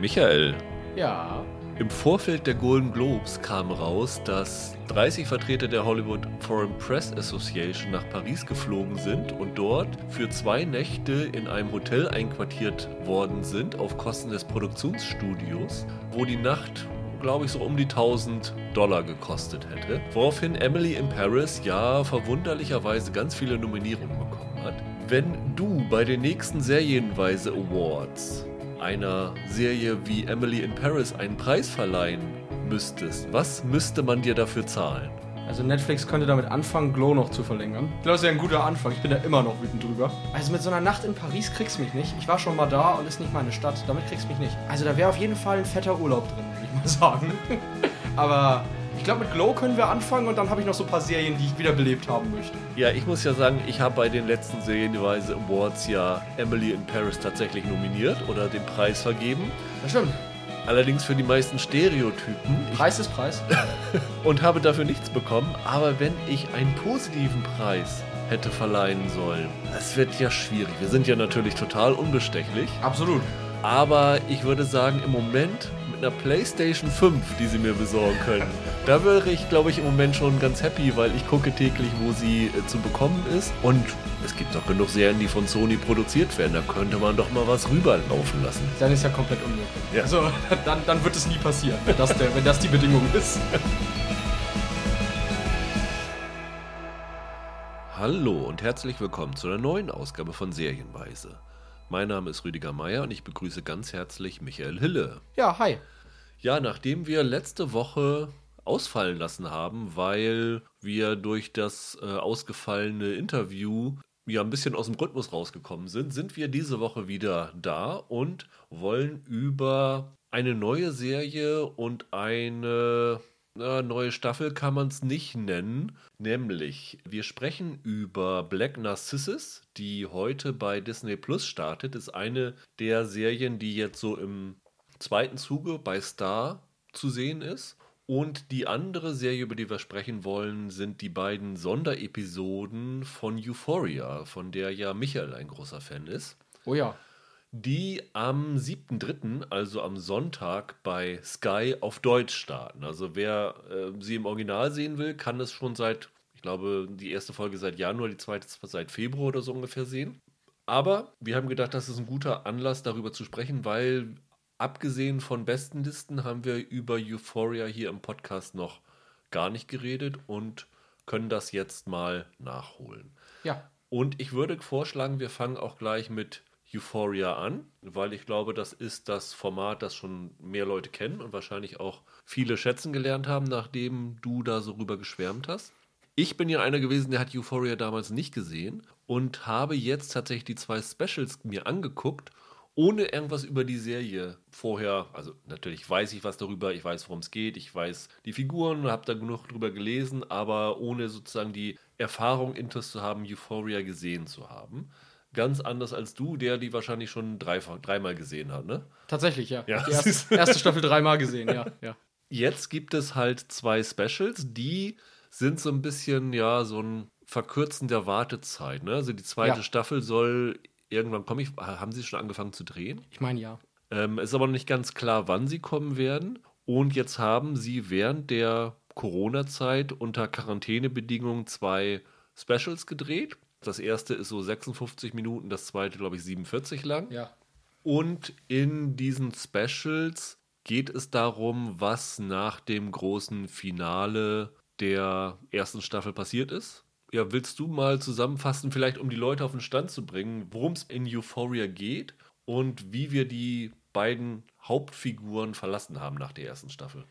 Michael, Ja. im Vorfeld der Golden Globes kam raus, dass 30 Vertreter der Hollywood Foreign Press Association nach Paris geflogen sind und dort für zwei Nächte in einem Hotel einquartiert worden sind auf Kosten des Produktionsstudios, wo die Nacht glaube ich, so um die 1000 Dollar gekostet hätte. Woraufhin Emily in Paris ja verwunderlicherweise ganz viele Nominierungen bekommen hat. Wenn du bei den nächsten Serienweise Awards einer Serie wie Emily in Paris einen Preis verleihen müsstest, was müsste man dir dafür zahlen? Also Netflix könnte damit anfangen, Glow noch zu verlängern. Ich glaube, das wäre ein guter Anfang. Ich bin da immer noch wütend drüber. Also mit so einer Nacht in Paris kriegst du mich nicht. Ich war schon mal da und ist nicht meine Stadt. Damit kriegst du mich nicht. Also da wäre auf jeden Fall ein fetter Urlaub drin, würde ich mal sagen. Aber ich glaube, mit Glow können wir anfangen und dann habe ich noch so ein paar Serien, die ich wiederbelebt haben möchte. Ja, ich muss ja sagen, ich habe bei den letzten Serienweise Awards ja Emily in Paris tatsächlich nominiert oder den Preis vergeben. Das stimmt. Allerdings für die meisten Stereotypen. Preis ist Preis. und habe dafür nichts bekommen. Aber wenn ich einen positiven Preis hätte verleihen sollen, das wird ja schwierig. Wir sind ja natürlich total unbestechlich. Absolut. Aber ich würde sagen, im Moment mit einer PlayStation 5, die sie mir besorgen können, da wäre ich, glaube ich, im Moment schon ganz happy, weil ich gucke täglich, wo sie äh, zu bekommen ist. Und es gibt doch genug Serien, die von Sony produziert werden. Da könnte man doch mal was rüberlaufen lassen. Dann ist ja komplett unmöglich. Ja. Also dann, dann wird es nie passieren, wenn das, der, wenn das die Bedingung ist. Hallo und herzlich willkommen zu einer neuen Ausgabe von Serienweise. Mein Name ist Rüdiger Meier und ich begrüße ganz herzlich Michael Hille. Ja, hi. Ja, nachdem wir letzte Woche ausfallen lassen haben, weil wir durch das äh, ausgefallene Interview ja ein bisschen aus dem Rhythmus rausgekommen sind, sind wir diese Woche wieder da und wollen über eine neue Serie und eine na, neue Staffel kann man es nicht nennen. Nämlich, wir sprechen über Black Narcissus, die heute bei Disney Plus startet. Ist eine der Serien, die jetzt so im zweiten Zuge bei Star zu sehen ist. Und die andere Serie, über die wir sprechen wollen, sind die beiden Sonderepisoden von Euphoria, von der ja Michael ein großer Fan ist Oh ja. Die am 7.3., also am Sonntag, bei Sky auf Deutsch starten. Also wer äh, sie im Original sehen will, kann es schon seit, ich glaube, die erste Folge seit Januar, die zweite seit Februar oder so ungefähr sehen. Aber wir haben gedacht, das ist ein guter Anlass, darüber zu sprechen, weil abgesehen von Bestenlisten haben wir über Euphoria hier im Podcast noch gar nicht geredet und können das jetzt mal nachholen. Ja. Und ich würde vorschlagen, wir fangen auch gleich mit Euphoria an, weil ich glaube, das ist das Format, das schon mehr Leute kennen und wahrscheinlich auch viele schätzen gelernt haben, nachdem du da so rüber geschwärmt hast. Ich bin ja einer gewesen, der hat Euphoria damals nicht gesehen und habe jetzt tatsächlich die zwei Specials mir angeguckt, ohne irgendwas über die Serie vorher. Also natürlich weiß ich was darüber, ich weiß, worum es geht, ich weiß die Figuren, habe da genug drüber gelesen, aber ohne sozusagen die Erfahrung, Intus zu haben, Euphoria gesehen zu haben. Ganz anders als du, der die wahrscheinlich schon dreifach, dreimal gesehen hat, ne? Tatsächlich, ja. Ja. Die erste, erste Staffel dreimal gesehen, ja. ja. Jetzt gibt es halt zwei Specials, die sind so ein bisschen, ja, so ein Verkürzen der Wartezeit. Ne? Also die zweite Ja. Staffel soll irgendwann kommen. Ich, haben sie schon angefangen zu drehen? Ich meine ja. Ähm, ist aber noch nicht ganz klar, wann sie kommen werden. Und jetzt haben sie während der Corona-Zeit unter Quarantänebedingungen zwei Specials gedreht. Das erste ist so 56 Minuten, das zweite, glaube ich, 47 lang. Ja. Und in diesen Specials geht es darum, was nach dem großen Finale der ersten Staffel passiert ist. Ja, willst du mal zusammenfassen, vielleicht um die Leute auf den Stand zu bringen, worum es in Euphoria geht und wie wir die beiden Hauptfiguren verlassen haben nach der ersten Staffel?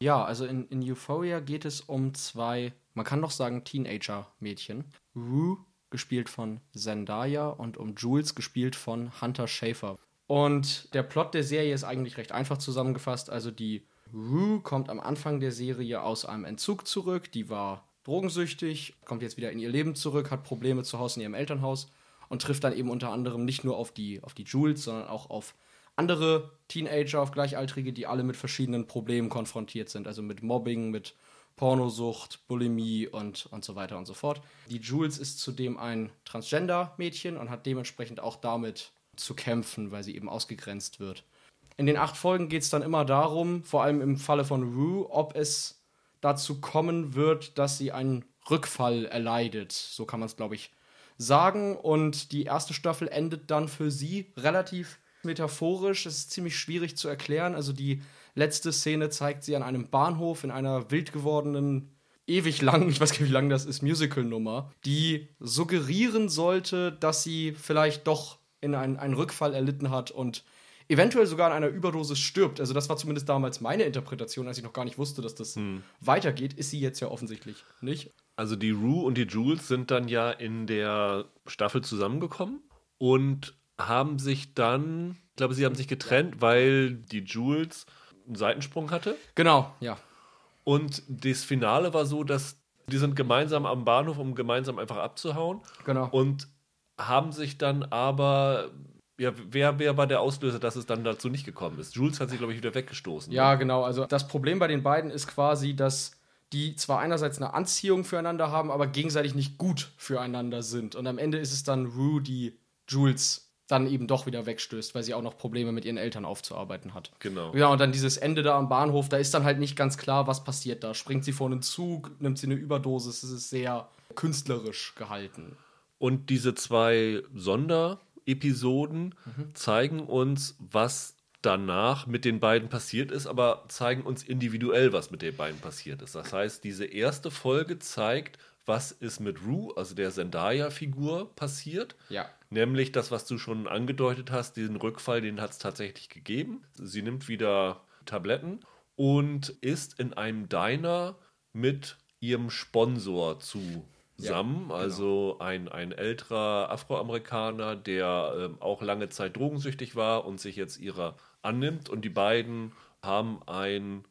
Ja, also in, in Euphoria geht es um zwei, man kann doch sagen, Teenager-Mädchen. Rue, gespielt von Zendaya, und um Jules, gespielt von Hunter Schafer. Und der Plot der Serie ist eigentlich recht einfach zusammengefasst. Also die Rue kommt am Anfang der Serie aus einem Entzug zurück. Die war drogensüchtig, kommt jetzt wieder in ihr Leben zurück, hat Probleme zu Hause in ihrem Elternhaus und trifft dann eben unter anderem nicht nur auf die, auf die Jules, sondern auch auf andere Teenager, auf Gleichaltrige, die alle mit verschiedenen Problemen konfrontiert sind. Also mit Mobbing, mit Pornosucht, Bulimie und, und so weiter und so fort. Die Jules ist zudem ein Transgender-Mädchen und hat dementsprechend auch damit zu kämpfen, weil sie eben ausgegrenzt wird. In den acht Folgen geht es dann immer darum, vor allem im Falle von Rue, ob es dazu kommen wird, dass sie einen Rückfall erleidet. So kann man es, glaube ich, sagen. Und die erste Staffel endet dann für sie relativ metaphorisch. Es ist ziemlich schwierig zu erklären. Also die letzte Szene zeigt sie an einem Bahnhof in einer wild gewordenen, ewig lang, ich weiß gar nicht, wie lang das ist, Musical-Nummer, die suggerieren sollte, dass sie vielleicht doch in einen, einen Rückfall erlitten hat und eventuell sogar an einer Überdosis stirbt. Also das war zumindest damals meine Interpretation, als ich noch gar nicht wusste, dass das hm. weitergeht. Ist sie jetzt ja offensichtlich nicht. Also die Rue und die Jules sind dann ja in der Staffel zusammengekommen und haben sich dann, ich glaube, sie haben sich getrennt, weil die Jules einen Seitensprung hatte. Genau, ja. Und das Finale war so, dass die sind gemeinsam am Bahnhof, um gemeinsam einfach abzuhauen. Genau. Und haben sich dann aber ja, wer, wer war der Auslöser, dass es dann dazu nicht gekommen ist? Jules hat sich, glaube ich, wieder weggestoßen. Ja, ne? genau. Also das Problem bei den beiden ist quasi, dass die zwar einerseits eine Anziehung füreinander haben, aber gegenseitig nicht gut füreinander sind. Und am Ende ist es dann Rue, die Jules dann eben doch wieder wegstößt, weil sie auch noch Probleme mit ihren Eltern aufzuarbeiten hat. Genau. Ja, und dann dieses Ende da am Bahnhof, da ist dann halt nicht ganz klar, was passiert da. Springt sie vor einen Zug, nimmt sie eine Überdosis, es ist sehr künstlerisch gehalten. Und diese zwei Sonderepisoden mhm. zeigen uns, was danach mit den beiden passiert ist, aber zeigen uns individuell, was mit den beiden passiert ist. Das heißt, diese erste Folge zeigt, was ist mit Rue, also der Zendaya-Figur, passiert. Ja. Nämlich das, was du schon angedeutet hast, diesen Rückfall, den hat es tatsächlich gegeben. Sie nimmt wieder Tabletten und ist in einem Diner mit ihrem Sponsor zusammen. Ja, genau. Also ein, ein älterer Afroamerikaner, der äh, auch lange Zeit drogensüchtig war und sich jetzt ihrer annimmt. Und die beiden haben ein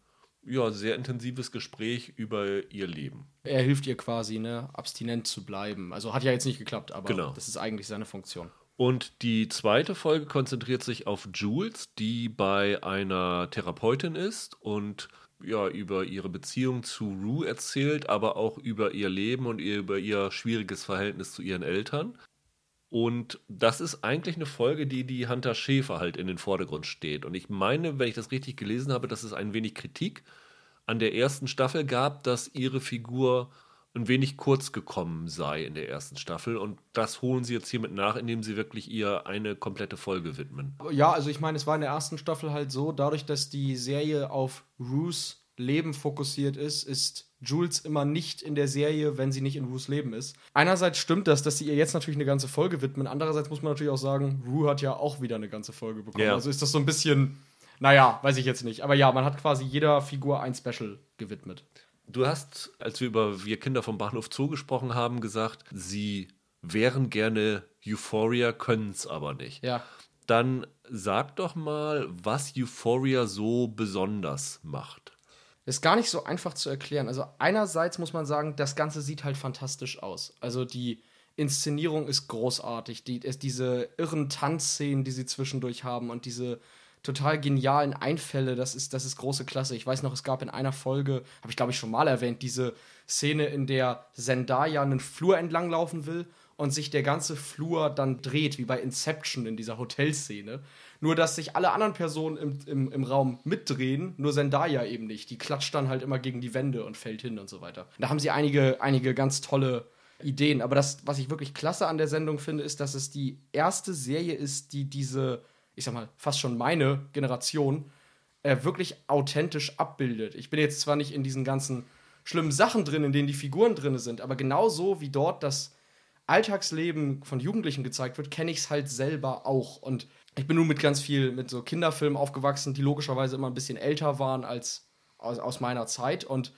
ja, sehr intensives Gespräch über ihr Leben. Er hilft ihr quasi, ne, abstinent zu bleiben. Also hat ja jetzt nicht geklappt, aber genau. das ist eigentlich seine Funktion. Und die zweite Folge konzentriert sich auf Jules, die bei einer Therapeutin ist und ja, über ihre Beziehung zu Rue erzählt, aber auch über ihr Leben und über ihr schwieriges Verhältnis zu ihren Eltern. Und das ist eigentlich eine Folge, die die Hunter Schäfer halt in den Vordergrund steht. Und ich meine, wenn ich das richtig gelesen habe, dass es ein wenig Kritik an der ersten Staffel gab, dass ihre Figur ein wenig kurz gekommen sei in der ersten Staffel. Und das holen sie jetzt hiermit nach, indem sie wirklich ihr eine komplette Folge widmen. Ja, also ich meine, es war in der ersten Staffel halt so, dadurch, dass die Serie auf Ruths Leben fokussiert ist, ist Jules immer nicht in der Serie, wenn sie nicht in Rues Leben ist. Einerseits stimmt das, dass sie ihr jetzt natürlich eine ganze Folge widmen. Andererseits muss man natürlich auch sagen, Rue hat ja auch wieder eine ganze Folge bekommen. Yeah. Also ist das so ein bisschen, naja, weiß ich jetzt nicht. Aber ja, man hat quasi jeder Figur ein Special gewidmet. Du hast, als wir über Wir Kinder vom Bahnhof Zoo gesprochen haben, gesagt, sie wären gerne Euphoria, können es aber nicht. Ja. Dann sag doch mal, was Euphoria so besonders macht. Ist gar nicht so einfach zu erklären. Also einerseits muss man sagen, das Ganze sieht halt fantastisch aus. Also die Inszenierung ist großartig. Die, diese irren Tanzszenen, die sie zwischendurch haben und diese total genialen Einfälle, das ist, das ist große Klasse. Ich weiß noch, es gab in einer Folge, habe ich glaube ich schon mal erwähnt, diese Szene, in der Zendaya einen Flur entlang laufen will und sich der ganze Flur dann dreht, wie bei Inception in dieser Hotelszene. Nur, dass sich alle anderen Personen im, im, im Raum mitdrehen, nur Zendaya eben nicht. Die klatscht dann halt immer gegen die Wände und fällt hin und so weiter. Da haben sie einige, einige ganz tolle Ideen. Aber das, was ich wirklich klasse an der Sendung finde, ist, dass es die erste Serie ist, die diese, ich sag mal, fast schon meine Generation äh, wirklich authentisch abbildet. Ich bin jetzt zwar nicht in diesen ganzen schlimmen Sachen drin, in denen die Figuren drin sind, aber genauso wie dort das Alltagsleben von Jugendlichen gezeigt wird, kenne ich es halt selber auch. Und ich bin nun mit ganz viel, mit so Kinderfilmen aufgewachsen, die logischerweise immer ein bisschen älter waren als aus, aus meiner Zeit. Und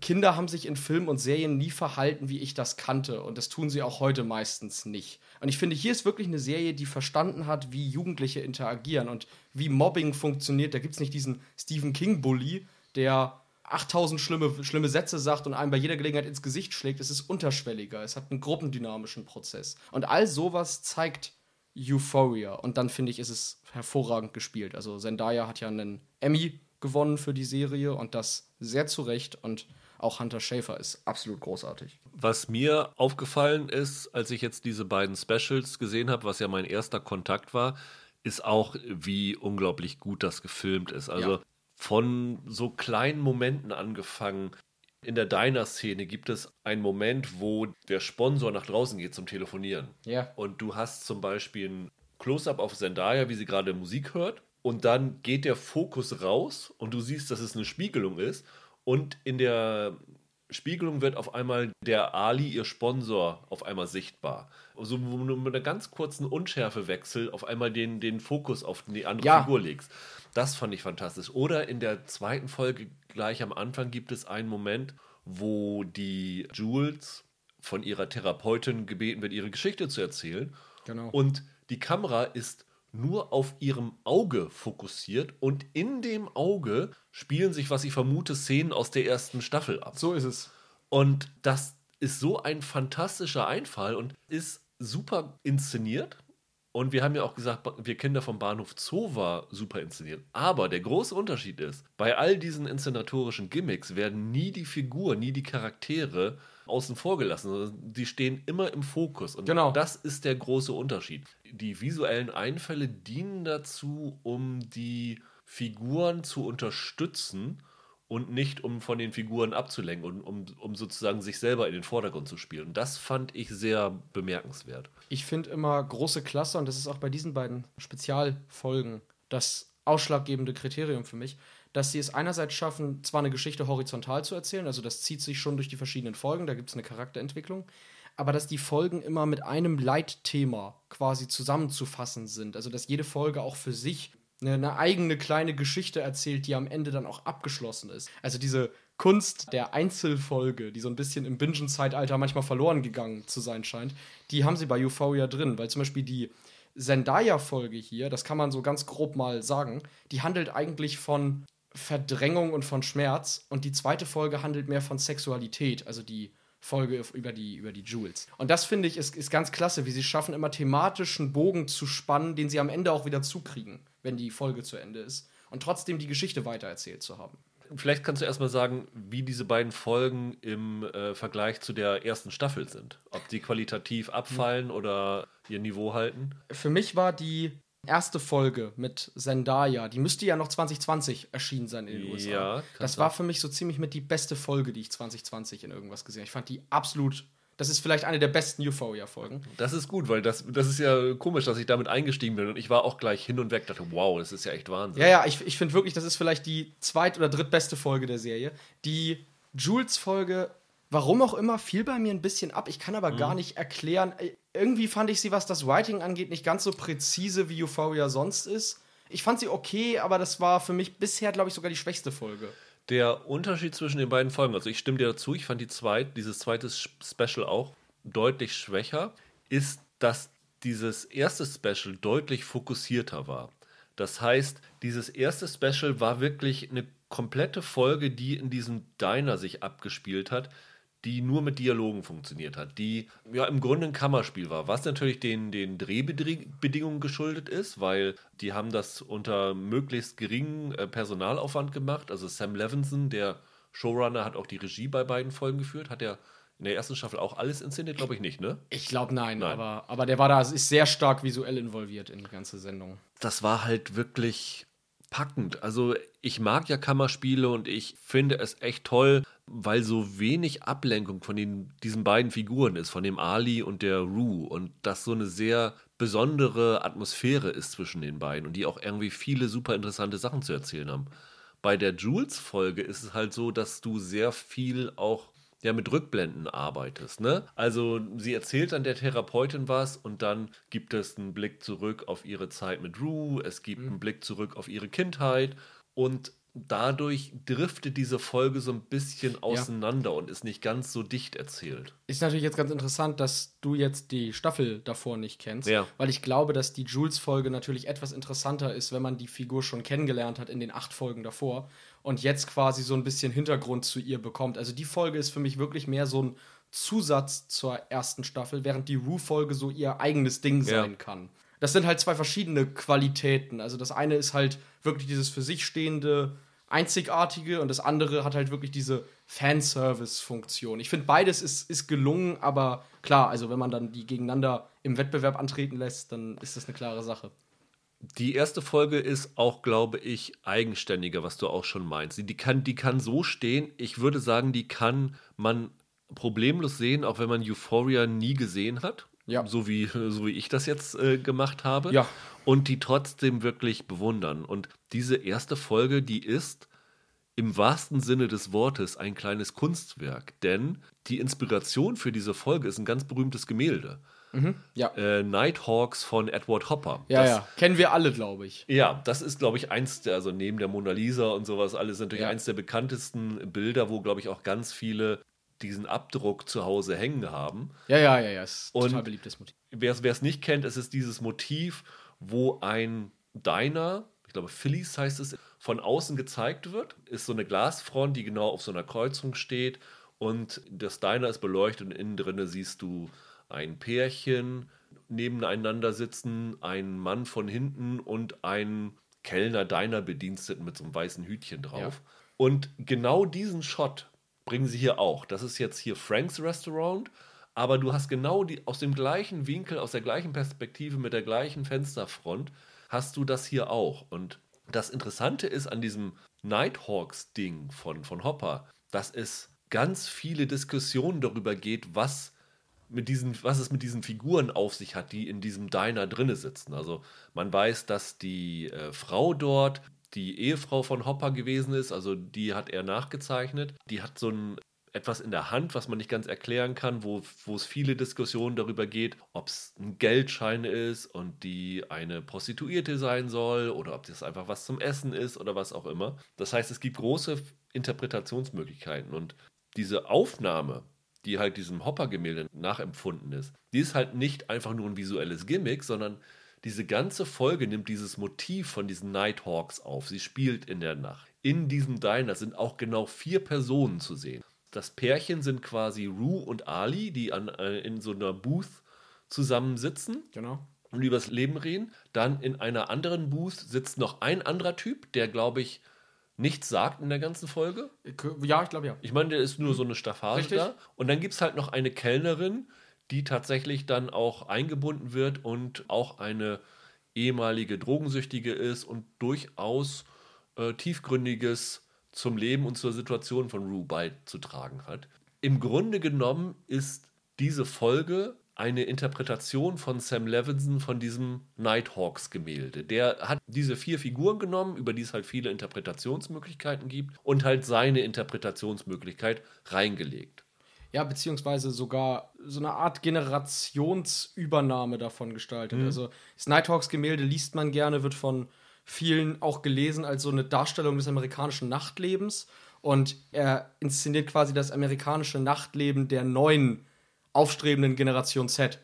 Kinder haben sich in Filmen und Serien nie verhalten, wie ich das kannte. Und das tun sie auch heute meistens nicht. Und ich finde, hier ist wirklich eine Serie, die verstanden hat, wie Jugendliche interagieren und wie Mobbing funktioniert. Da gibt es nicht diesen Stephen King-Bully, der 8000 schlimme, schlimme Sätze sagt und einem bei jeder Gelegenheit ins Gesicht schlägt. Es ist unterschwelliger. Es hat einen gruppendynamischen Prozess. Und all sowas zeigt Euphoria. Und dann finde ich, ist es hervorragend gespielt. Also Zendaya hat ja einen Emmy gewonnen für die Serie und das sehr zu Recht. Und auch Hunter Schafer ist absolut großartig. Was mir aufgefallen ist, als ich jetzt diese beiden Specials gesehen habe, was ja mein erster Kontakt war, ist auch, wie unglaublich gut das gefilmt ist. Also Ja. von so kleinen Momenten angefangen. In der Diner-Szene gibt es einen Moment, wo der Sponsor nach draußen geht zum Telefonieren. Ja. Und du hast zum Beispiel ein Close-up auf Zendaya, wie sie gerade Musik hört. Und dann geht der Fokus raus und du siehst, dass es eine Spiegelung ist. Und in der Spiegelung wird auf einmal der Ali, ihr Sponsor, auf einmal sichtbar. Also wo du mit einer ganz kurzen Unschärfewechsel auf einmal den, den Fokus auf die andere Ja. Figur legst. Das fand ich fantastisch. Oder in der zweiten Folge gleich am Anfang gibt es einen Moment, wo die Jules von ihrer Therapeutin gebeten wird, ihre Geschichte zu erzählen. Genau. Und die Kamera ist nur auf ihrem Auge fokussiert und in dem Auge spielen sich, was ich vermute, Szenen aus der ersten Staffel ab. So ist es. Und das ist so ein fantastischer Einfall und ist super inszeniert. Und wir haben ja auch gesagt, wir Kinder vom Bahnhof Zoo war super inszeniert. Aber der große Unterschied ist, bei all diesen inszenatorischen Gimmicks werden nie die Figuren, nie die Charaktere außen vor gelassen. sondern Die stehen immer im Fokus. Und Genau. das ist der große Unterschied. Die visuellen Einfälle dienen dazu, um die Figuren zu unterstützen und nicht um von den Figuren abzulenken und um, um sozusagen sich selber in den Vordergrund zu spielen. Und das fand ich sehr bemerkenswert. Ich finde immer große Klasse, und das ist auch bei diesen beiden Spezialfolgen das ausschlaggebende Kriterium für mich, dass sie es einerseits schaffen, zwar eine Geschichte horizontal zu erzählen, also das zieht sich schon durch die verschiedenen Folgen, da gibt es eine Charakterentwicklung, aber dass die Folgen immer mit einem Leitthema quasi zusammenzufassen sind. Also dass jede Folge auch für sich eine, eigene kleine Geschichte erzählt, die am Ende dann auch abgeschlossen ist. Also diese Kunst der Einzelfolge, die so ein bisschen im Bingen-Zeitalter manchmal verloren gegangen zu sein scheint, die haben sie bei Euphoria drin, weil zum Beispiel die Zendaya-Folge hier, das kann man so ganz grob mal sagen, die handelt eigentlich von Verdrängung und von Schmerz und die zweite Folge handelt mehr von Sexualität, also die Folge über die, über die Jules. Und das finde ich ist, ist ganz klasse, wie sie schaffen, immer thematischen Bogen zu spannen, den sie am Ende auch wieder zukriegen, wenn die Folge zu Ende ist. Und trotzdem die Geschichte weitererzählt zu haben. Vielleicht kannst du erstmal sagen, wie diese beiden Folgen im äh, Vergleich zu der ersten Staffel sind. Ob die qualitativ abfallen oder ihr Niveau halten. Für mich war die erste Folge mit Zendaya, die müsste ja noch 2020 erschienen sein in den USA. Ja, das war für mich so ziemlich mit die beste Folge, die ich 2020 in irgendwas gesehen habe. Ich fand die absolut, das ist vielleicht eine der besten Euphoria-Folgen. Das ist gut, weil das, das ist ja komisch, dass ich damit eingestiegen bin. Und ich war auch gleich hin und weg, dachte, wow, das ist ja echt Wahnsinn. Ja, ja, ich, ich finde wirklich, das ist vielleicht die zweit- oder drittbeste Folge der Serie. Die Jules-Folge, warum auch immer, fiel bei mir ein bisschen ab. Ich kann aber gar nicht erklären. Äh, Irgendwie fand ich sie, was das Writing angeht, nicht ganz so präzise, wie Euphoria sonst ist. Ich fand sie okay, aber das war für mich bisher, glaube ich, sogar die schwächste Folge. Der Unterschied zwischen den beiden Folgen, also ich stimme dir dazu, ich fand die zweit, dieses zweite Special auch deutlich schwächer, ist, dass dieses erste Special deutlich fokussierter war. Das heißt, dieses erste Special war wirklich eine komplette Folge, die in diesem Diner sich abgespielt hat, die nur mit Dialogen funktioniert hat, die ja im Grunde ein Kammerspiel war, was natürlich den, den Drehbedingungen geschuldet ist, weil die haben das unter möglichst geringem äh, Personalaufwand gemacht. Also Sam Levinson, der Showrunner, hat auch die Regie bei beiden Folgen geführt. Hat er in der ersten Staffel auch alles inszeniert? Glaube ich nicht, ne? Ich glaube, nein, Nein. Aber, aber der war da, ist sehr stark visuell involviert in die ganze Sendung. das war halt wirklich packend. Also ich mag ja Kammerspiele und ich finde es echt toll, weil so wenig Ablenkung von den, diesen beiden Figuren ist, von dem Ali und der Rue und das so eine sehr besondere Atmosphäre ist zwischen den beiden und die auch irgendwie viele super interessante Sachen zu erzählen haben. Bei der Jules-Folge ist es halt so, dass du sehr viel auch ja, mit Rückblenden arbeitest. Ne? Also sie erzählt dann der Therapeutin was und dann gibt es einen Blick zurück auf ihre Zeit mit Rue, es gibt einen Blick zurück auf ihre Kindheit und dadurch driftet diese Folge so ein bisschen auseinander und ist nicht ganz so dicht erzählt. Ist natürlich jetzt ganz interessant, dass du jetzt die Staffel davor nicht kennst, Ja. weil ich glaube, dass die Jules-Folge natürlich etwas interessanter ist, wenn man die Figur schon kennengelernt hat in den acht Folgen davor und jetzt quasi so ein bisschen Hintergrund zu ihr bekommt. Also die Folge ist für mich wirklich mehr so ein Zusatz zur ersten Staffel, während die Rue-Folge so ihr eigenes Ding Ja. sein kann. Das sind halt zwei verschiedene Qualitäten. Also das eine ist halt wirklich dieses für sich stehende, einzigartige und das andere hat halt wirklich diese Fanservice-Funktion. Ich finde, beides ist, ist gelungen, aber klar, also wenn man dann die gegeneinander im Wettbewerb antreten lässt, dann ist das eine klare Sache. Die erste Folge ist auch, glaube ich, eigenständiger, was du auch schon meinst. Die kann, die kann so stehen, ich würde sagen, die kann man problemlos sehen, auch wenn man Euphoria nie gesehen hat. Ja. So wie, so wie ich das jetzt äh, gemacht habe. Ja. Und die trotzdem wirklich bewundern. Und diese erste Folge, die ist im wahrsten Sinne des Wortes ein kleines Kunstwerk. Denn die Inspiration für diese Folge ist ein ganz berühmtes Gemälde. Ja. Äh, Nighthawks von Edward Hopper. Ja, das, ja. Kennen wir alle, glaube ich. ja, das ist, glaube ich, eins der, also neben der Mona Lisa und sowas, alles natürlich Ja. eins der bekanntesten Bilder, wo, glaube ich, auch ganz viele diesen Abdruck zu Hause hängen haben. Ja, ja, ja, ja. Ist Und- total beliebtes Motiv. Wer es nicht kennt, es ist dieses Motiv, wo ein Diner, ich glaube Phillies heißt es, von außen gezeigt wird. Ist so eine Glasfront, die genau auf so einer Kreuzung steht. Und das Diner ist beleuchtet und innen drinne siehst du ein Pärchen nebeneinander sitzen, einen Mann von hinten und einen Kellner Diner-Bediensteten mit so einem weißen Hütchen drauf. Und genau diesen Shot bringen sie hier auch. Das ist jetzt hier Franks Restaurant, aber du hast genau die, aus dem gleichen Winkel, aus der gleichen Perspektive, mit der gleichen Fensterfront, hast du das hier auch. Und das Interessante ist an diesem Nighthawks-Ding von, von Hopper, dass es ganz viele Diskussionen darüber geht, was mit diesen, was es mit diesen Figuren auf sich hat, die in diesem Diner drinne sitzen. Also man weiß, dass die äh, Frau dort die Ehefrau von Hopper gewesen ist, also die hat er nachgezeichnet. Die hat so ein etwas in der Hand, was man nicht ganz erklären kann, wo, wo es viele Diskussionen darüber geht, ob es ein Geldschein ist und die eine Prostituierte sein soll oder ob das einfach was zum Essen ist oder was auch immer. Das heißt, es gibt große Interpretationsmöglichkeiten und diese Aufnahme, die halt diesem Hopper-Gemälde nachempfunden ist, die ist halt nicht einfach nur ein visuelles Gimmick, sondern diese ganze Folge nimmt dieses Motiv von diesen Nighthawks auf. Sie spielt in der Nacht. In diesem Diner sind auch genau vier Personen zu sehen. Das Pärchen sind quasi Rue und Ali, die an, äh, in so einer Booth zusammensitzen Genau. und übers Leben reden. Dann in einer anderen Booth sitzt noch ein anderer Typ, der, glaube ich, nichts sagt in der ganzen Folge. Ja, ich glaube ja. Ich meine, der ist nur so eine Staffage Richtig. da. Und dann gibt es halt noch eine Kellnerin, die tatsächlich dann auch eingebunden wird und auch eine ehemalige Drogensüchtige ist und durchaus äh, tiefgründiges zum Leben und zur Situation von Rue beizutragen hat. Im Grunde genommen ist diese Folge eine Interpretation von Sam Levinson von diesem Nighthawks-Gemälde. Der hat diese vier Figuren genommen, über die es halt viele Interpretationsmöglichkeiten gibt, und halt seine Interpretationsmöglichkeit reingelegt. Ja, beziehungsweise sogar so eine Art Generationsübernahme davon gestaltet. Also das Nighthawks-Gemälde liest man gerne, wird von vielen auch gelesen als so eine Darstellung des amerikanischen Nachtlebens. Und er inszeniert quasi das amerikanische Nachtleben der neuen aufstrebenden Generation Z.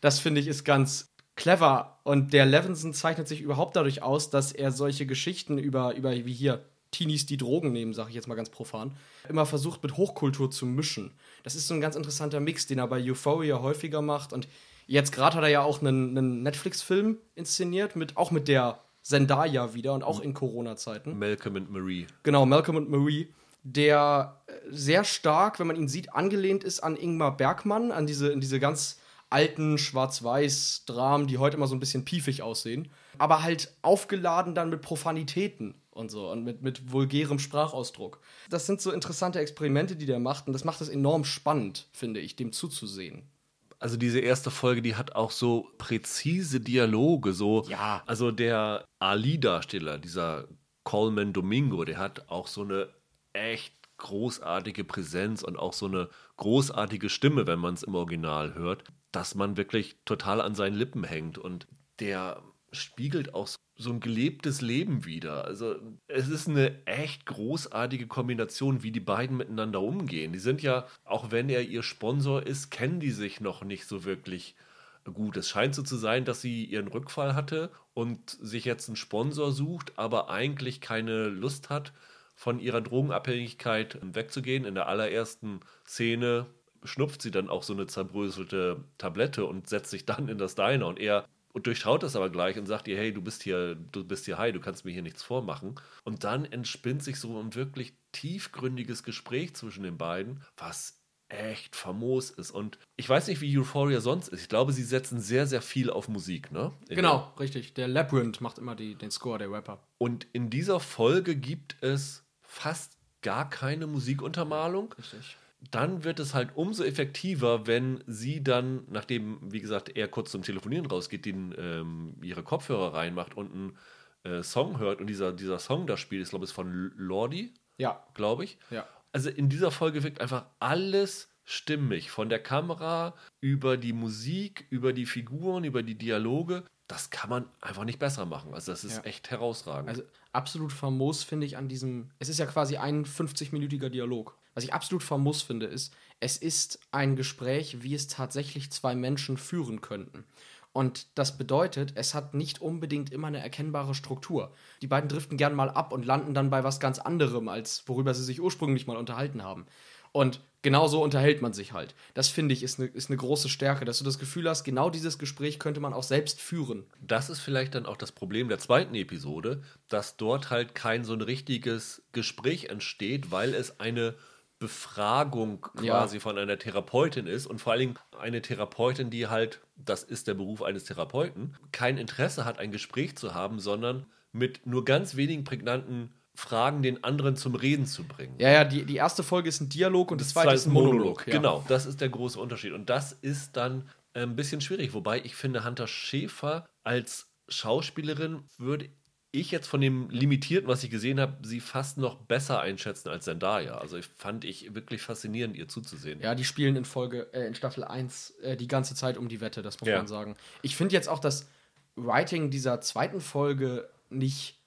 Das finde ich ist ganz clever. Und der Levinson zeichnet sich überhaupt dadurch aus, dass er solche Geschichten über, über wie hier, Teenies, die Drogen nehmen, sage ich jetzt mal ganz profan, immer versucht mit Hochkultur zu mischen. Das ist so ein ganz interessanter Mix, den er bei Euphoria häufiger macht. Und jetzt gerade hat er ja auch einen, einen Netflix-Film inszeniert, mit, auch mit der Zendaya wieder und auch in Corona-Zeiten. Malcolm und Marie. Genau, Malcolm und Marie, der äh, sehr stark, wenn man ihn sieht, angelehnt ist an Ingmar Bergmann, an diese, an diese ganz alten Schwarz-Weiß-Dramen, die heute immer so ein bisschen piefig aussehen, aber halt aufgeladen dann mit Profanitäten und so und mit, mit vulgärem Sprachausdruck. Das sind so interessante Experimente, die der macht und das macht es enorm spannend, finde ich, dem zuzusehen. Also diese erste Folge, die hat auch so präzise Dialoge, so Ja. also der Ali-Darsteller, dieser Coleman Domingo, der hat auch so eine echt großartige Präsenz und auch so eine großartige Stimme, wenn man es im Original hört, dass man wirklich total an seinen Lippen hängt und der spiegelt auch so ein gelebtes Leben wieder. Also es ist eine echt großartige Kombination, wie die beiden miteinander umgehen. Die sind ja, auch wenn er ihr Sponsor ist, kennen die sich noch nicht so wirklich gut. Es scheint so zu sein, dass sie ihren Rückfall hatte und sich jetzt einen Sponsor sucht, aber eigentlich keine Lust hat, von ihrer Drogenabhängigkeit wegzugehen. In der allerersten Szene schnupft sie dann auch so eine zerbröselte Tablette und setzt sich dann in das Diner und er und durchschaut das aber gleich und sagt ihr, hey, du bist hier, du bist hier high, du kannst mir hier nichts vormachen. Und dann entspinnt sich so ein wirklich tiefgründiges Gespräch zwischen den beiden, was echt famos ist. Und ich weiß nicht, wie Euphoria sonst ist. Ich glaube, sie setzen sehr, sehr viel auf Musik, ne? In Genau, richtig. Der Labyrinth macht immer die, den Score, der Rapper. Und in dieser Folge gibt es fast gar keine Musikuntermalung. Richtig. Dann wird es halt umso effektiver, wenn sie dann, nachdem, wie gesagt, er kurz zum Telefonieren rausgeht, den, ähm, ihre Kopfhörer reinmacht und einen äh, Song hört und dieser, dieser Song da spielt, ist, glaube ich, von Lordi, Ja, glaube ich. ja. Also in dieser Folge wirkt einfach alles stimmig. Von der Kamera über die Musik, über die Figuren, über die Dialoge. Das kann man einfach nicht besser machen. Also das ist Ja. echt herausragend. Also absolut famos finde ich an diesem. Es ist ja quasi ein 50-minütiger Dialog. Was ich absolut famos finde, ist, es ist ein Gespräch, wie es tatsächlich zwei Menschen führen könnten. Und das bedeutet, es hat nicht unbedingt immer eine erkennbare Struktur. Die beiden driften gern mal ab und landen dann bei was ganz anderem, als worüber sie sich ursprünglich mal unterhalten haben. Und genauso unterhält man sich halt. Das finde ich ist eine ist eine große Stärke, dass du das Gefühl hast, genau dieses Gespräch könnte man auch selbst führen. das ist vielleicht dann auch das Problem der zweiten Episode, dass dort halt kein so ein richtiges Gespräch entsteht, weil es eine Befragung quasi Ja. von einer Therapeutin ist und vor allen Dingen eine Therapeutin, die halt, das ist der Beruf eines Therapeuten, kein Interesse hat, ein Gespräch zu haben, sondern mit nur ganz wenigen prägnanten Fragen den anderen zum Reden zu bringen. Ja, ja, die, die erste Folge ist ein Dialog und die zweite ist ein Monolog. Ja. Genau, das ist der große Unterschied. Und das ist dann äh, ein bisschen schwierig. Wobei ich finde, Hunter Schäfer als Schauspielerin würde ich jetzt von dem Limitierten, was ich gesehen habe, sie fast noch besser einschätzen als Zendaya. Also ich fand ich wirklich faszinierend, ihr zuzusehen. Ja, die spielen in Folge, äh, in Staffel 1 äh, die ganze Zeit um die Wette, das muss Ja. man sagen. Ich finde jetzt auch das Writing dieser zweiten Folge nicht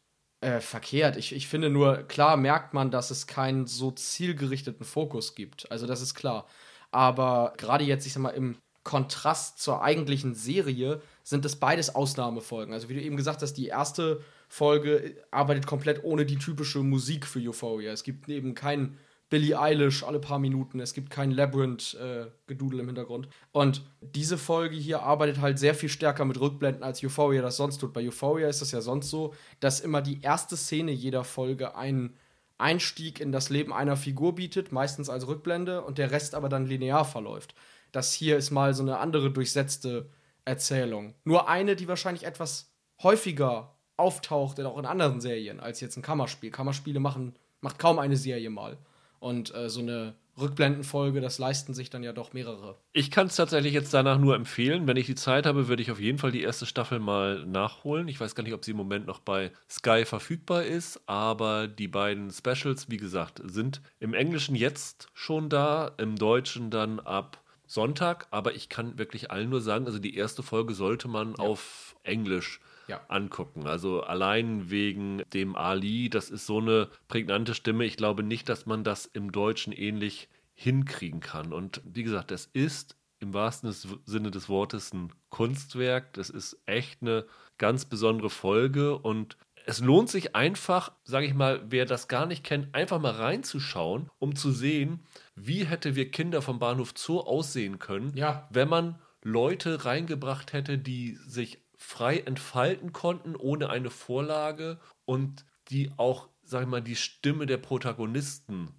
äh, verkehrt. Ich, ich finde nur, klar merkt man, dass es keinen so zielgerichteten Fokus gibt. Also das ist klar. Aber gerade jetzt, ich sag mal, im Kontrast zur eigentlichen Serie sind es beides Ausnahmefolgen. Also wie du eben gesagt hast, die erste Folge arbeitet komplett ohne die typische Musik für Euphoria. Es gibt eben kein Billie Eilish alle paar Minuten, es gibt kein Labyrinth-Gedudel im Hintergrund. Und diese Folge hier arbeitet halt sehr viel stärker mit Rückblenden, als Euphoria das sonst tut. Bei Euphoria ist das ja sonst so, dass immer die erste Szene jeder Folge einen Einstieg in das Leben einer Figur bietet, meistens als Rückblende, und der Rest aber dann linear verläuft. Das hier ist mal so eine andere durchsetzte Erzählung. Nur eine, die wahrscheinlich etwas häufiger auftaucht, auch in anderen Serien, als jetzt ein Kammerspiel. Kammerspiele machen, macht kaum eine Serie mal. Und äh, so eine Rückblendenfolge, das leisten sich dann ja doch mehrere. Ich kann es tatsächlich jetzt danach nur empfehlen. Wenn ich die Zeit habe, würde ich auf jeden Fall die erste Staffel mal nachholen. Ich weiß gar nicht, ob sie im Moment noch bei Sky verfügbar ist, aber die beiden Specials, wie gesagt, sind im Englischen jetzt schon da, im Deutschen dann ab Sonntag. Aber ich kann wirklich allen nur sagen, also die erste Folge sollte man auf Englisch Ja. angucken. Also allein wegen dem Ali, das ist so eine prägnante Stimme. Ich glaube nicht, dass man das im Deutschen ähnlich hinkriegen kann. Und wie gesagt, das ist im wahrsten Sinne des Wortes ein Kunstwerk. Das ist echt eine ganz besondere Folge und es lohnt sich einfach, sage ich mal, wer das gar nicht kennt, einfach mal reinzuschauen, um zu sehen, wie hätte wir Kinder vom Bahnhof Zoo aussehen können, Ja. wenn man Leute reingebracht hätte, die sich frei entfalten konnten, ohne eine Vorlage und die auch, sag ich mal, die Stimme der Protagonisten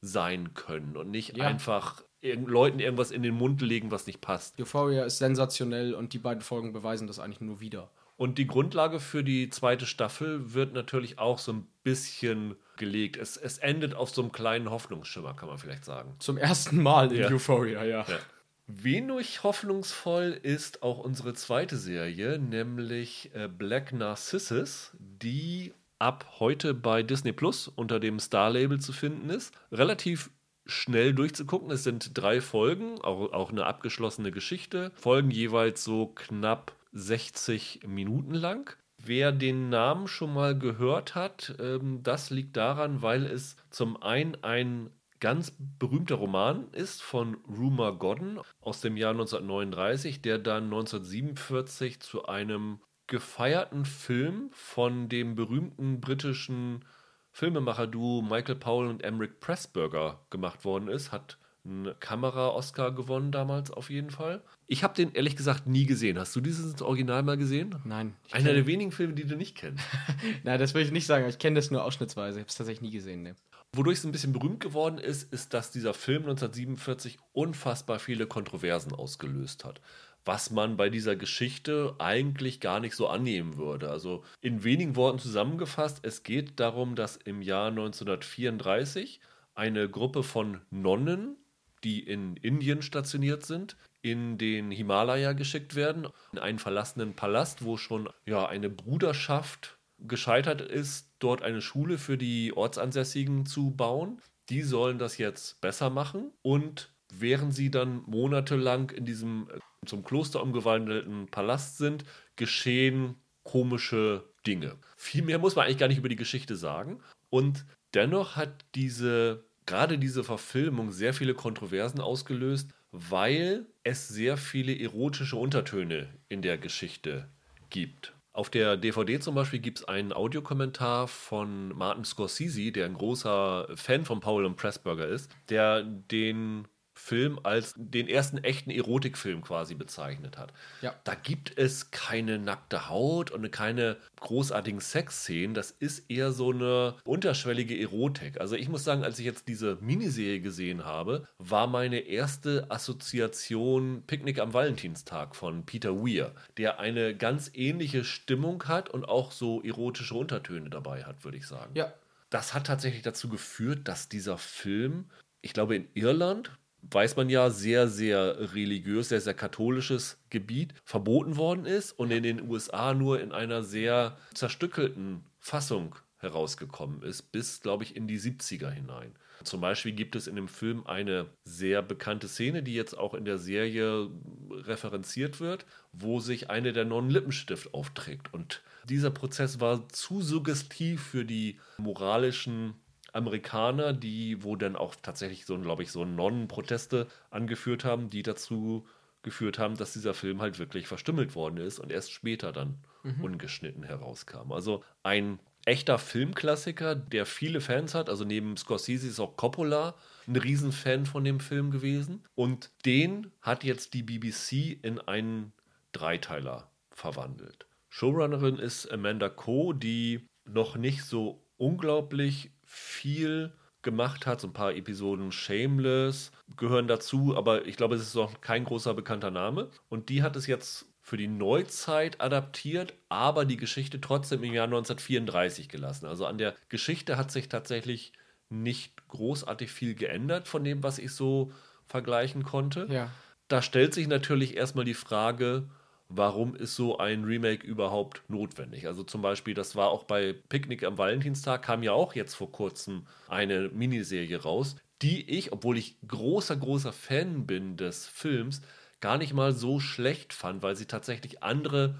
sein können und nicht Ja. einfach Leuten irgendwas in den Mund legen, was nicht passt. Euphoria ist sensationell und die beiden Folgen beweisen das eigentlich nur wieder. Und die Grundlage für die zweite Staffel wird natürlich auch so ein bisschen gelegt. Es, es endet auf so einem kleinen Hoffnungsschimmer, kann man vielleicht sagen. Zum ersten Mal in Ja. Euphoria, ja. Ja. Wenig hoffnungsvoll ist auch unsere zweite Serie, nämlich äh, Black Narcissus, die ab heute bei Disney Plus unter dem Star-Label zu finden ist. Relativ schnell durchzugucken. Es sind drei Folgen, auch, auch eine abgeschlossene Geschichte. Folgen jeweils so knapp 60 Minuten lang. Wer den Namen schon mal gehört hat, ähm, das liegt daran, weil es zum einen ein ganz berühmter Roman ist von Rumor Godden aus dem Jahr 1939, der dann 1947 zu einem gefeierten Film von dem berühmten britischen Filmemacher-Duo Michael Powell und Emmerich Pressburger gemacht worden ist. Hat einen Kamera-Oscar gewonnen damals auf jeden Fall. Ich habe den ehrlich gesagt nie gesehen. Hast du dieses Original mal gesehen? Nein. Einer der wenigen Filme, die du nicht kennst. Nein, das will ich nicht sagen. Ich kenne das nur ausschnittsweise. Ich habe es tatsächlich nie gesehen. Ne. Wodurch es ein bisschen berühmt geworden ist, ist, dass dieser Film 1947 unfassbar viele Kontroversen ausgelöst hat. Was man bei dieser Geschichte eigentlich gar nicht so annehmen würde. Also in wenigen Worten zusammengefasst, es geht darum, dass im Jahr 1934 eine Gruppe von Nonnen, die in Indien stationiert sind, in den Himalaya geschickt werden, in einen verlassenen Palast, wo schon ja, eine Bruderschaft gescheitert ist, dort eine Schule für die Ortsansässigen zu bauen. Die sollen das jetzt besser machen und während sie dann monatelang in diesem äh, zum Kloster umgewandelten Palast sind, geschehen komische Dinge. Viel mehr muss man eigentlich gar nicht über die Geschichte sagen. Und dennoch hat diese, gerade diese Verfilmung sehr viele Kontroversen ausgelöst, weil es sehr viele erotische Untertöne in der Geschichte gibt. Auf der DVD zum Beispiel gibt es einen Audiokommentar von Martin Scorsese, der ein großer Fan von Paul und Pressburger ist, der den Film als den ersten echten Erotikfilm quasi bezeichnet hat. Ja. Da gibt es keine nackte Haut und keine großartigen Sexszenen. Das ist eher so eine unterschwellige Erotik. Also ich muss sagen, als ich jetzt diese Miniserie gesehen habe, war meine erste Assoziation Picknick am Valentinstag von Peter Weir, der eine ganz ähnliche Stimmung hat und auch so erotische Untertöne dabei hat, würde ich sagen. Ja. Das hat tatsächlich dazu geführt, dass dieser Film, ich glaube in Irland, weiß man ja, sehr, sehr religiös, sehr, sehr katholisches Gebiet verboten worden ist und in den USA nur in einer sehr zerstückelten Fassung herausgekommen ist, bis, glaube ich, in die 70er hinein. Zum Beispiel gibt es in dem Film eine sehr bekannte Szene, die jetzt auch in der Serie referenziert wird, wo sich eine der Nonnen Lippenstift aufträgt. Und dieser Prozess war zu suggestiv für die moralischen Amerikaner, die, wo dann auch tatsächlich so, glaube ich, so Nonnenproteste angeführt haben, die dazu geführt haben, dass dieser Film halt wirklich verstümmelt worden ist und erst später dann ungeschnitten herauskam. Also ein echter Filmklassiker, der viele Fans hat. Also neben Scorsese ist auch Coppola ein Riesenfan von dem Film gewesen. Und den hat jetzt die BBC in einen Dreiteiler verwandelt. Showrunnerin ist Amanda Coe, die noch nicht so unglaublich viel gemacht hat. So ein paar Episoden Shameless gehören dazu, aber ich glaube, es ist noch kein großer bekannter Name. Und die hat es jetzt für die Neuzeit adaptiert, aber die Geschichte trotzdem im Jahr 1934 gelassen. Also an der Geschichte hat sich tatsächlich nicht großartig viel geändert von dem, was ich so vergleichen konnte. Ja. Da stellt sich natürlich erstmal die Frage, warum ist so ein Remake überhaupt notwendig? Also zum Beispiel, das war auch bei Picknick am Valentinstag, kam ja auch jetzt vor kurzem eine Miniserie raus, die ich, obwohl ich großer, großer Fan bin des Films, gar nicht mal so schlecht fand, weil sie tatsächlich andere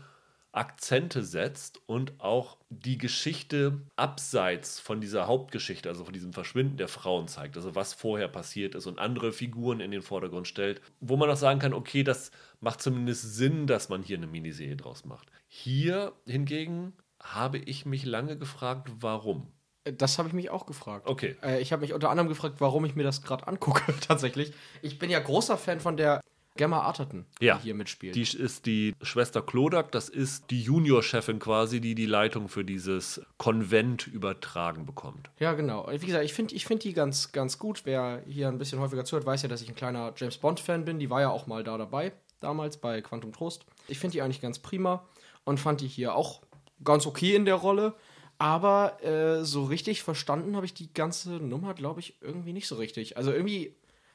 Akzente setzt und auch die Geschichte abseits von dieser Hauptgeschichte, also von diesem Verschwinden der Frauen zeigt, also was vorher passiert ist und andere Figuren in den Vordergrund stellt, wo man auch sagen kann, okay, das macht zumindest Sinn, dass man hier eine Miniserie draus macht. Hier hingegen habe ich mich lange gefragt, warum. Das habe ich mich auch gefragt. Okay. Äh, ich habe mich unter anderem gefragt, warum ich mir das gerade angucke, tatsächlich. Ich bin ja großer Fan von der Gemma Arterton, Ja. die hier mitspielt. Die ist die Schwester Klodak, das ist die Juniorchefin quasi, die die Leitung für dieses Konvent übertragen bekommt. Ja, genau. Wie gesagt, ich finde ich find die ganz, ganz gut. Wer hier ein bisschen häufiger zuhört, weiß ja, dass ich ein kleiner James Bond-Fan bin. Die war ja auch mal da dabei, damals bei Quantum Trost. Ich finde die eigentlich ganz prima und fand die hier auch ganz okay in der Rolle. Aber äh, so richtig verstanden habe ich die ganze Nummer, glaube ich, irgendwie nicht so richtig. Also irgendwie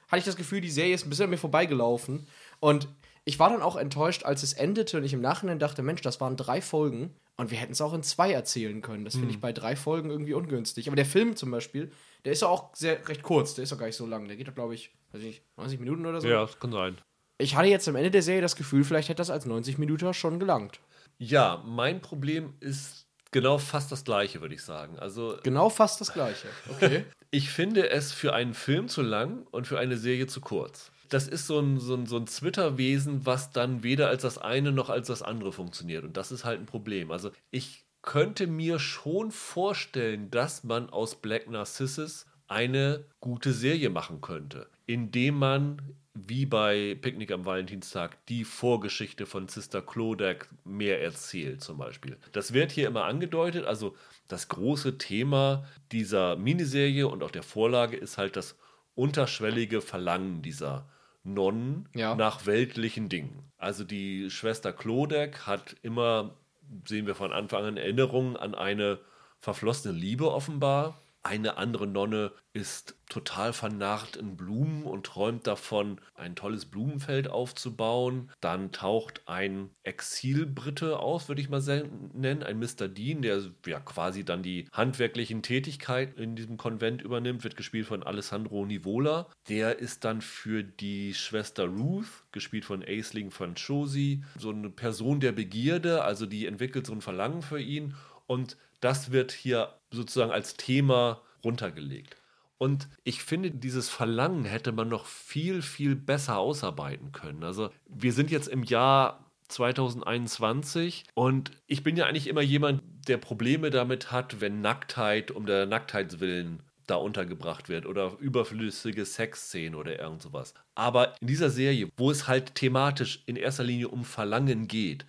hatte ich das Gefühl, die Serie ist ein bisschen an mir vorbeigelaufen. Und ich war dann auch enttäuscht, als es endete und ich im Nachhinein dachte, Mensch, das waren drei Folgen und wir hätten es auch in zwei erzählen können. Das finde ich bei drei Folgen irgendwie ungünstig. Aber der Film zum Beispiel, der ist ja auch sehr recht kurz, der ist auch gar nicht so lang. Der geht doch, glaube ich, weiß ich nicht, 90 Minuten oder so. Ja, das kann sein. Ich hatte jetzt am Ende der Serie das Gefühl, vielleicht hätte das als 90 Minuten schon gelangt. Ja, mein Problem ist genau fast das gleiche, würde ich sagen. Also Genau fast das gleiche. Okay. ich finde es für einen Film zu lang und für eine Serie zu kurz. Das ist so ein, so ein, so ein Twitter-Wesen, was dann weder als das eine noch als das andere funktioniert. Und das ist halt ein Problem. Also ich könnte mir schon vorstellen, dass man aus Black Narcissus eine gute Serie machen könnte, indem man wie bei Picknick am Valentinstag die Vorgeschichte von Sister Clodagh mehr erzählt, zum Beispiel. Das wird hier immer angedeutet. Also das große Thema dieser Miniserie und auch der Vorlage ist halt das unterschwellige Verlangen dieser Nonnen Ja. nach weltlichen Dingen. Also die Schwester Clodagh hat immer, sehen wir von Anfang an, Erinnerungen an eine verflossene Liebe offenbar. Eine andere Nonne ist total vernarrt in Blumen und träumt davon, ein tolles Blumenfeld aufzubauen. Dann taucht ein Exilbrite auf, würde ich mal nennen, ein Mr. Dean, der ja quasi dann die handwerklichen Tätigkeiten in diesem Konvent übernimmt, wird gespielt von Alessandro Nivola. Der ist dann für die Schwester Ruth, gespielt von Aisling Franchosi, so eine Person der Begierde, also die entwickelt so ein Verlangen für ihn und das wird hier sozusagen als Thema runtergelegt. Und ich finde, dieses Verlangen hätte man noch viel, viel besser ausarbeiten können. Also wir sind jetzt im Jahr 2021 und ich bin ja eigentlich immer jemand, der Probleme damit hat, wenn Nacktheit um der Nacktheits willen da untergebracht wird oder überflüssige Sexszenen oder irgend sowas. Aber in dieser Serie, wo es halt thematisch in erster Linie um Verlangen geht,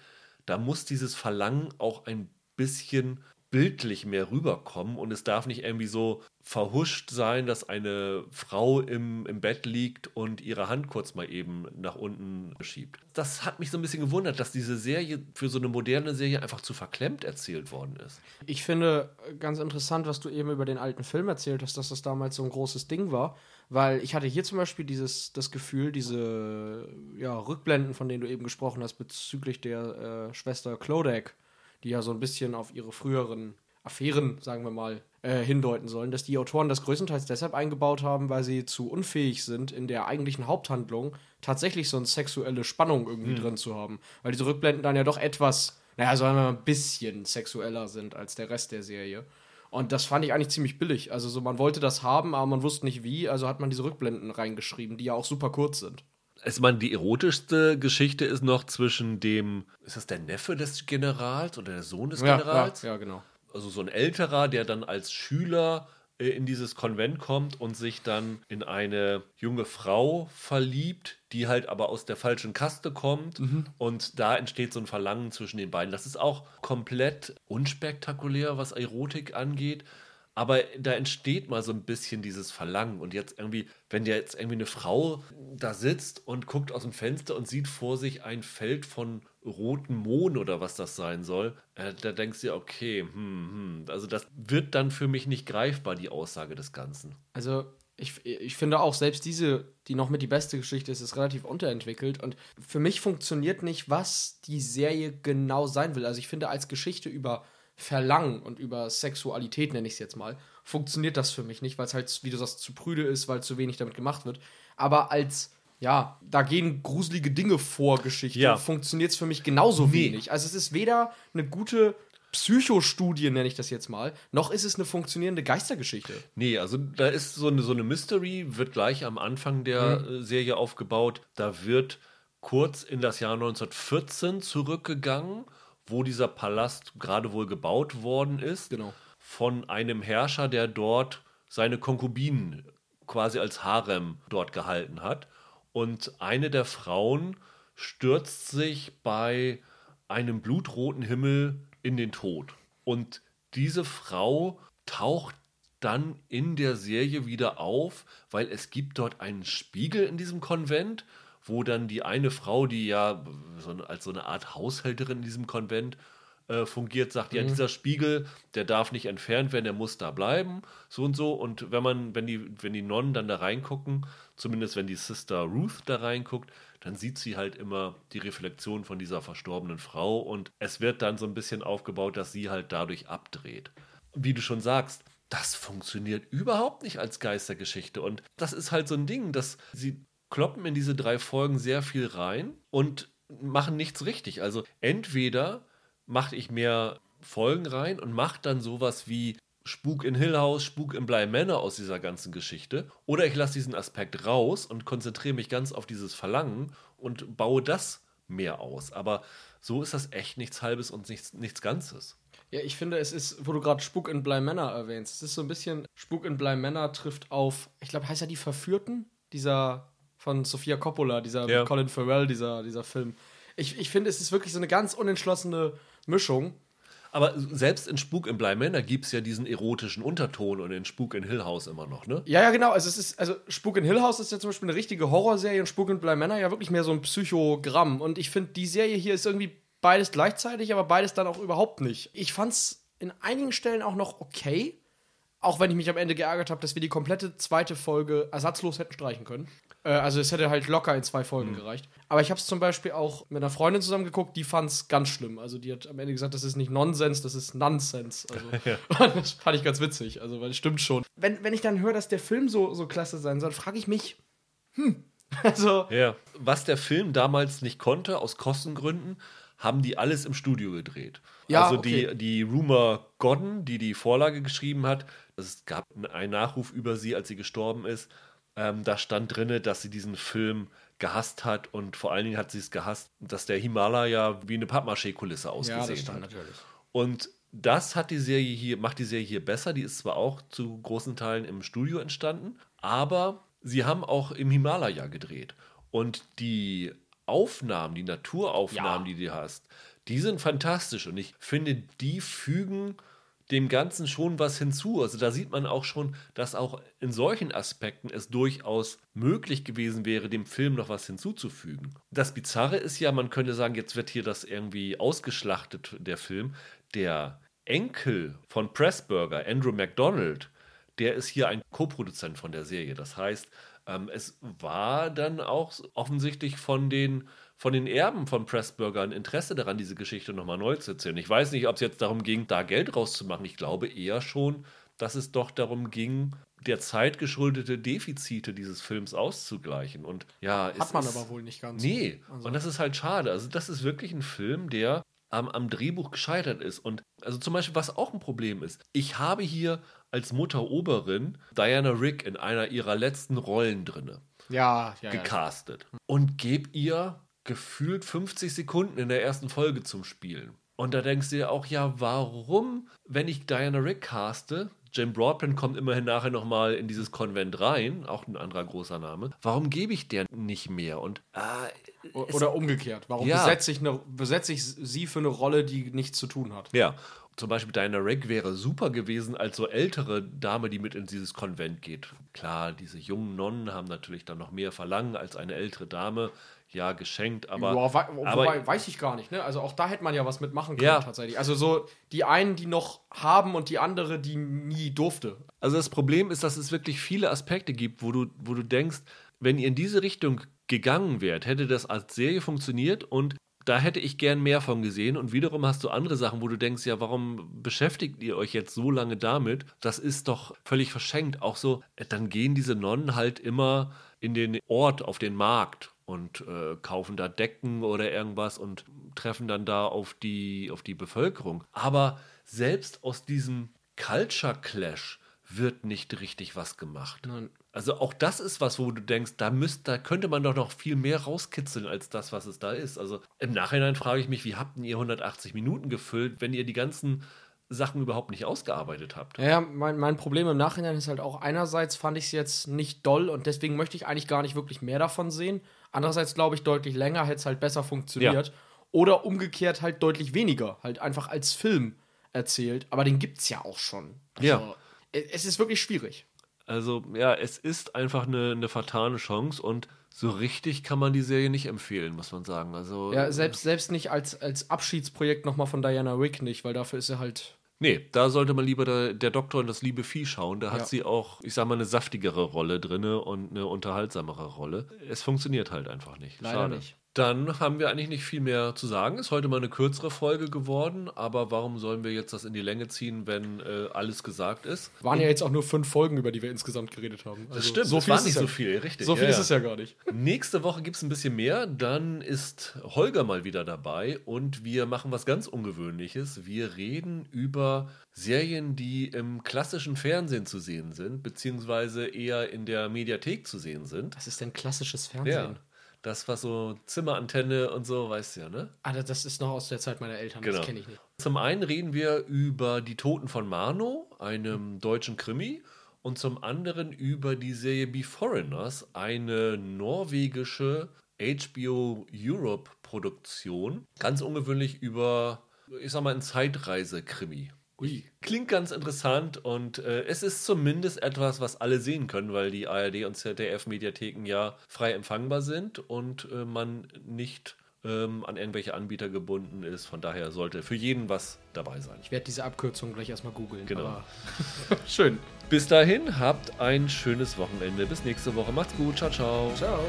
da muss dieses Verlangen auch ein bisschen bildlich mehr rüberkommen und es darf nicht irgendwie so verhuscht sein, dass eine Frau im, im Bett liegt und ihre Hand kurz mal eben nach unten schiebt. Das hat mich so ein bisschen gewundert, dass diese Serie für so eine moderne Serie einfach zu verklemmt erzählt worden ist. Ich finde äh, ganz interessant, was du eben über den alten Film erzählt hast, dass das damals so ein großes Ding war, weil ich hatte hier zum Beispiel dieses das Gefühl, diese ja, Rückblenden, von denen du eben gesprochen hast, bezüglich der äh, Schwester Clodagh, die ja so ein bisschen auf ihre früheren Affären, sagen wir mal, äh, hindeuten sollen, dass die Autoren das größtenteils deshalb eingebaut haben, weil sie zu unfähig sind, in der eigentlichen Haupthandlung tatsächlich so eine sexuelle Spannung irgendwie drin zu haben. Weil diese Rückblenden dann ja doch etwas, naja, sagen wir mal, ein bisschen sexueller sind als der Rest der Serie. Und das fand ich eigentlich ziemlich billig. Also so, man wollte das haben, aber man wusste nicht wie, also hat man diese Rückblenden reingeschrieben, die ja auch super kurz sind. Ich meine, die erotischste Geschichte ist noch zwischen dem, ist das der Neffe des Generals oder der Sohn des Generals? ja, ja, genau. also so ein älterer, der dann als Schüler äh, in dieses Konvent kommt und sich dann in eine junge Frau verliebt, die halt aber aus der falschen Kaste kommt und da entsteht so ein Verlangen zwischen den beiden. Das ist auch komplett unspektakulär, was Erotik angeht. Aber da entsteht mal so ein bisschen dieses Verlangen. Und jetzt irgendwie, wenn ja jetzt irgendwie eine Frau da sitzt und guckt aus dem Fenster und sieht vor sich ein Feld von roten Mohn oder was das sein soll, äh, da denkst du dir, okay, hm, hm. Also das wird dann für mich nicht greifbar, die Aussage des Ganzen. Also ich, ich finde auch, selbst diese, die noch mit die beste Geschichte ist, ist relativ unterentwickelt. Und für mich funktioniert nicht, was die Serie genau sein will. Also ich finde, als Geschichte über Verlangen und über Sexualität, nenne ich es jetzt mal, funktioniert das für mich nicht, weil es halt, wie du sagst, zu prüde ist, weil zu wenig damit gemacht wird. Aber als, ja, da gehen gruselige Dinge vor Geschichte, Ja. funktioniert es für mich genauso Nee. wenig. Also es ist weder eine gute Psychostudie, nenne ich das jetzt mal, noch ist es eine funktionierende Geistergeschichte. Nee, also da ist so eine, so eine Mystery, wird gleich am Anfang der äh, Serie aufgebaut. Da wird kurz in das Jahr 1914 zurückgegangen, wo dieser Palast gerade wohl gebaut worden ist. Genau. Von einem Herrscher, der dort seine Konkubinen quasi als Harem dort gehalten hat. Und eine der Frauen stürzt sich bei einem blutroten Himmel in den Tod. Und diese Frau taucht dann in der Serie wieder auf, weil es gibt dort einen Spiegel in diesem Konvent, wo dann die eine Frau, die ja so als so eine Art Haushälterin in diesem Konvent äh, fungiert, sagt, ja, dieser Spiegel, der darf nicht entfernt werden, der muss da bleiben, so und so. Und wenn man, wenn die, wenn die Nonnen dann da reingucken, zumindest wenn die Sister Ruth da reinguckt, dann sieht sie halt immer die Reflexion von dieser verstorbenen Frau und es wird dann so ein bisschen aufgebaut, dass sie halt dadurch abdreht. Wie du schon sagst, das funktioniert überhaupt nicht als Geistergeschichte und das ist halt so ein Ding, dass sie kloppen in diese drei Folgen sehr viel rein und machen nichts richtig. Also entweder mache ich mehr Folgen rein und mache dann sowas wie Spuk in Hill House, Spuk in Bly Manor aus dieser ganzen Geschichte. Oder ich lasse diesen Aspekt raus und konzentriere mich ganz auf dieses Verlangen und baue das mehr aus. Aber so ist das echt nichts Halbes und nichts, nichts Ganzes. Ja, ich finde, es ist, wo du gerade Spuk in Bly Manor erwähnst, es ist so ein bisschen, Spuk in Bly Manor trifft auf, ich glaube, heißt ja die Verführten, dieser von Sofia Coppola, dieser Ja. Colin Farrell, dieser, dieser Film. Ich, ich finde, es ist wirklich so eine ganz unentschlossene Mischung. Aber selbst in Spuk im Bleimänner gibt es ja diesen erotischen Unterton und in Spuk in Hill House immer noch, ne? Ja, ja, genau. Also, es ist, also Spuk in Hill House ist ja zum Beispiel eine richtige Horrorserie und Spuk in Bly Manor ja wirklich mehr so ein Psychogramm. Und ich finde, die Serie hier ist irgendwie beides gleichzeitig, aber beides dann auch überhaupt nicht. Ich fand's in einigen Stellen auch noch okay. Auch wenn ich mich am Ende geärgert habe, dass wir die komplette zweite Folge ersatzlos hätten streichen können. Äh, also es hätte halt locker in zwei Folgen gereicht. Aber ich habe es zum Beispiel auch mit einer Freundin zusammen geguckt, die fand es ganz schlimm. Also die hat am Ende gesagt, das ist nicht Nonsens, das ist Nonsense. Also und das fand ich ganz witzig, also weil es stimmt schon. Wenn, wenn ich dann höre, dass der Film so, so klasse sein soll, frage ich mich, hm, also Ja. Was der Film damals nicht konnte, aus Kostengründen, haben die alles im Studio gedreht. Ja, also okay. die, die Rumor Godden, die die Vorlage geschrieben hat, es gab einen Nachruf über sie, als sie gestorben ist. Ähm, da stand drinne, dass sie diesen Film gehasst hat und vor allen Dingen hat sie es gehasst, dass der Himalaya wie eine Pappmaché-Kulisse ja, ausgesehen das stimmt hat. natürlich. Und das hat die Serie hier, macht die Serie hier besser. Die ist zwar auch zu großen Teilen im Studio entstanden, aber sie haben auch im Himalaya gedreht. Und die Aufnahmen, die Naturaufnahmen, Ja. die du hast, die sind fantastisch. Und ich finde, die fügen dem Ganzen schon was hinzu. Also da sieht man auch schon, dass auch in solchen Aspekten es durchaus möglich gewesen wäre, dem Film noch was hinzuzufügen. Das Bizarre ist ja, man könnte sagen, jetzt wird hier das irgendwie ausgeschlachtet, der Film. Der Enkel von Pressburger, Andrew MacDonald, der ist hier ein Co-Produzent von der Serie. Das heißt, ähm, es war dann auch offensichtlich von den, von den Erben von Pressburger ein Interesse daran, diese Geschichte nochmal neu zu erzählen. Ich weiß nicht, ob es jetzt darum ging, da Geld rauszumachen. Ich glaube eher schon, dass es doch darum ging, der Zeit geschuldete Defizite dieses Films auszugleichen. Und ja, Hat man ist, aber wohl nicht ganz. Nee, Also- und das ist halt schade. Also, das ist wirklich ein Film, der am, am Drehbuch gescheitert ist. Und also zum Beispiel, was auch ein Problem ist, ich habe hier als Mutter Oberin Diana Rick in einer ihrer letzten Rollen drinne Ja, ja, ja. gecastet und gebe ihr gefühlt 50 Sekunden in der ersten Folge zum Spielen. Und da denkst du dir auch, ja, warum, wenn ich Diana Rick caste, Jane Broadbent kommt immerhin nachher nochmal in dieses Konvent rein, auch ein anderer großer Name, warum gebe ich der nicht mehr? Und äh, Oder umgekehrt. Warum Ja. besetze, ich eine, besetze ich sie für eine Rolle, die nichts zu tun hat? Ja, zum Beispiel Diana Rick wäre super gewesen als so ältere Dame, die mit in dieses Konvent geht. Klar, diese jungen Nonnen haben natürlich dann noch mehr Verlangen als eine ältere Dame. Ja, geschenkt, aber. ja, wei wobei, aber weiß ich gar nicht, ne? Also auch da hätte man ja was mitmachen können, Ja. tatsächlich. Also so die einen, die noch haben und die andere, die nie durfte. Also das Problem ist, dass es wirklich viele Aspekte gibt, wo du, wo du denkst, wenn ihr in diese Richtung gegangen wärt, hätte das als Serie funktioniert und da hätte ich gern mehr von gesehen. Und wiederum hast du andere Sachen, wo du denkst, ja, warum beschäftigt ihr euch jetzt so lange damit? Das ist doch völlig verschenkt. Auch so, dann gehen diese Nonnen halt immer in den Ort, auf den Markt und äh, kaufen da Decken oder irgendwas und treffen dann da auf die, auf die Bevölkerung. Aber selbst aus diesem Culture Clash wird nicht richtig was gemacht. Nein. Also auch das ist was, wo du denkst, da, müsst, da könnte man doch noch viel mehr rauskitzeln als das, was es da ist. Also im Nachhinein frage ich mich, wie habt ihr 180 Minuten gefüllt, wenn ihr die ganzen Sachen überhaupt nicht ausgearbeitet habt? Ja, mein, mein Problem im Nachhinein ist halt auch, einerseits fand ich es jetzt nicht doll und deswegen möchte ich eigentlich gar nicht wirklich mehr davon sehen. Andererseits glaube ich, deutlich länger hätte es halt besser funktioniert. Ja. Oder umgekehrt halt deutlich weniger, halt einfach als Film erzählt. Aber den gibt es ja auch schon. Also, Ja. e- Es ist wirklich schwierig. Also ja, es ist einfach eine, eine fatale Chance und so richtig kann man die Serie nicht empfehlen, muss man sagen. Also Ja, selbst, selbst nicht als, als Abschiedsprojekt nochmal von Diana Rick nicht, weil dafür ist er halt. Nee, da sollte man lieber der, der Doktor und das liebe Vieh schauen. Da hat Ja. sie auch, ich sag mal, eine saftigere Rolle drinne und eine unterhaltsamere Rolle. Es funktioniert halt einfach nicht. Leider Schade. nicht. Dann haben wir eigentlich nicht viel mehr zu sagen. Ist heute mal eine kürzere Folge geworden, aber warum sollen wir jetzt das in die Länge ziehen, wenn äh, alles gesagt ist? Waren ja jetzt auch nur fünf Folgen, über die wir insgesamt geredet haben. Also Das stimmt, so das viel war ist nicht es so ja. viel, richtig. So viel ja, ist ja. es ja gar nicht. Nächste Woche gibt es ein bisschen mehr. Dann ist Holger mal wieder dabei und wir machen was ganz Ungewöhnliches. Wir reden über Serien, die im klassischen Fernsehen zu sehen sind, beziehungsweise eher in der Mediathek zu sehen sind. Das ist denn klassisches Ja. Das war so Zimmerantenne und so, weißt du ja, ne? Ah, das- das ist noch aus der Zeit meiner Eltern, Genau. das kenne ich nicht. Zum einen reden wir über Die Toten von Marno, einem deutschen Krimi. und zum anderen über die Serie Be Foreigners, eine norwegische HBO Europe Produktion. Ganz ungewöhnlich über, ich sag mal, ein Zeitreise-Krimi. Ui. Klingt ganz interessant und äh, es ist zumindest etwas, was alle sehen können, weil die ARD und ZDF-Mediatheken ja frei empfangbar sind und äh, man nicht ähm, an irgendwelche Anbieter gebunden ist. Von daher sollte für jeden was dabei sein. Ich werde diese Abkürzung gleich erstmal googeln. Genau. Schön. Bis dahin, habt ein schönes Wochenende. Bis nächste Woche. Macht's gut. Ciao, ciao. Ciao.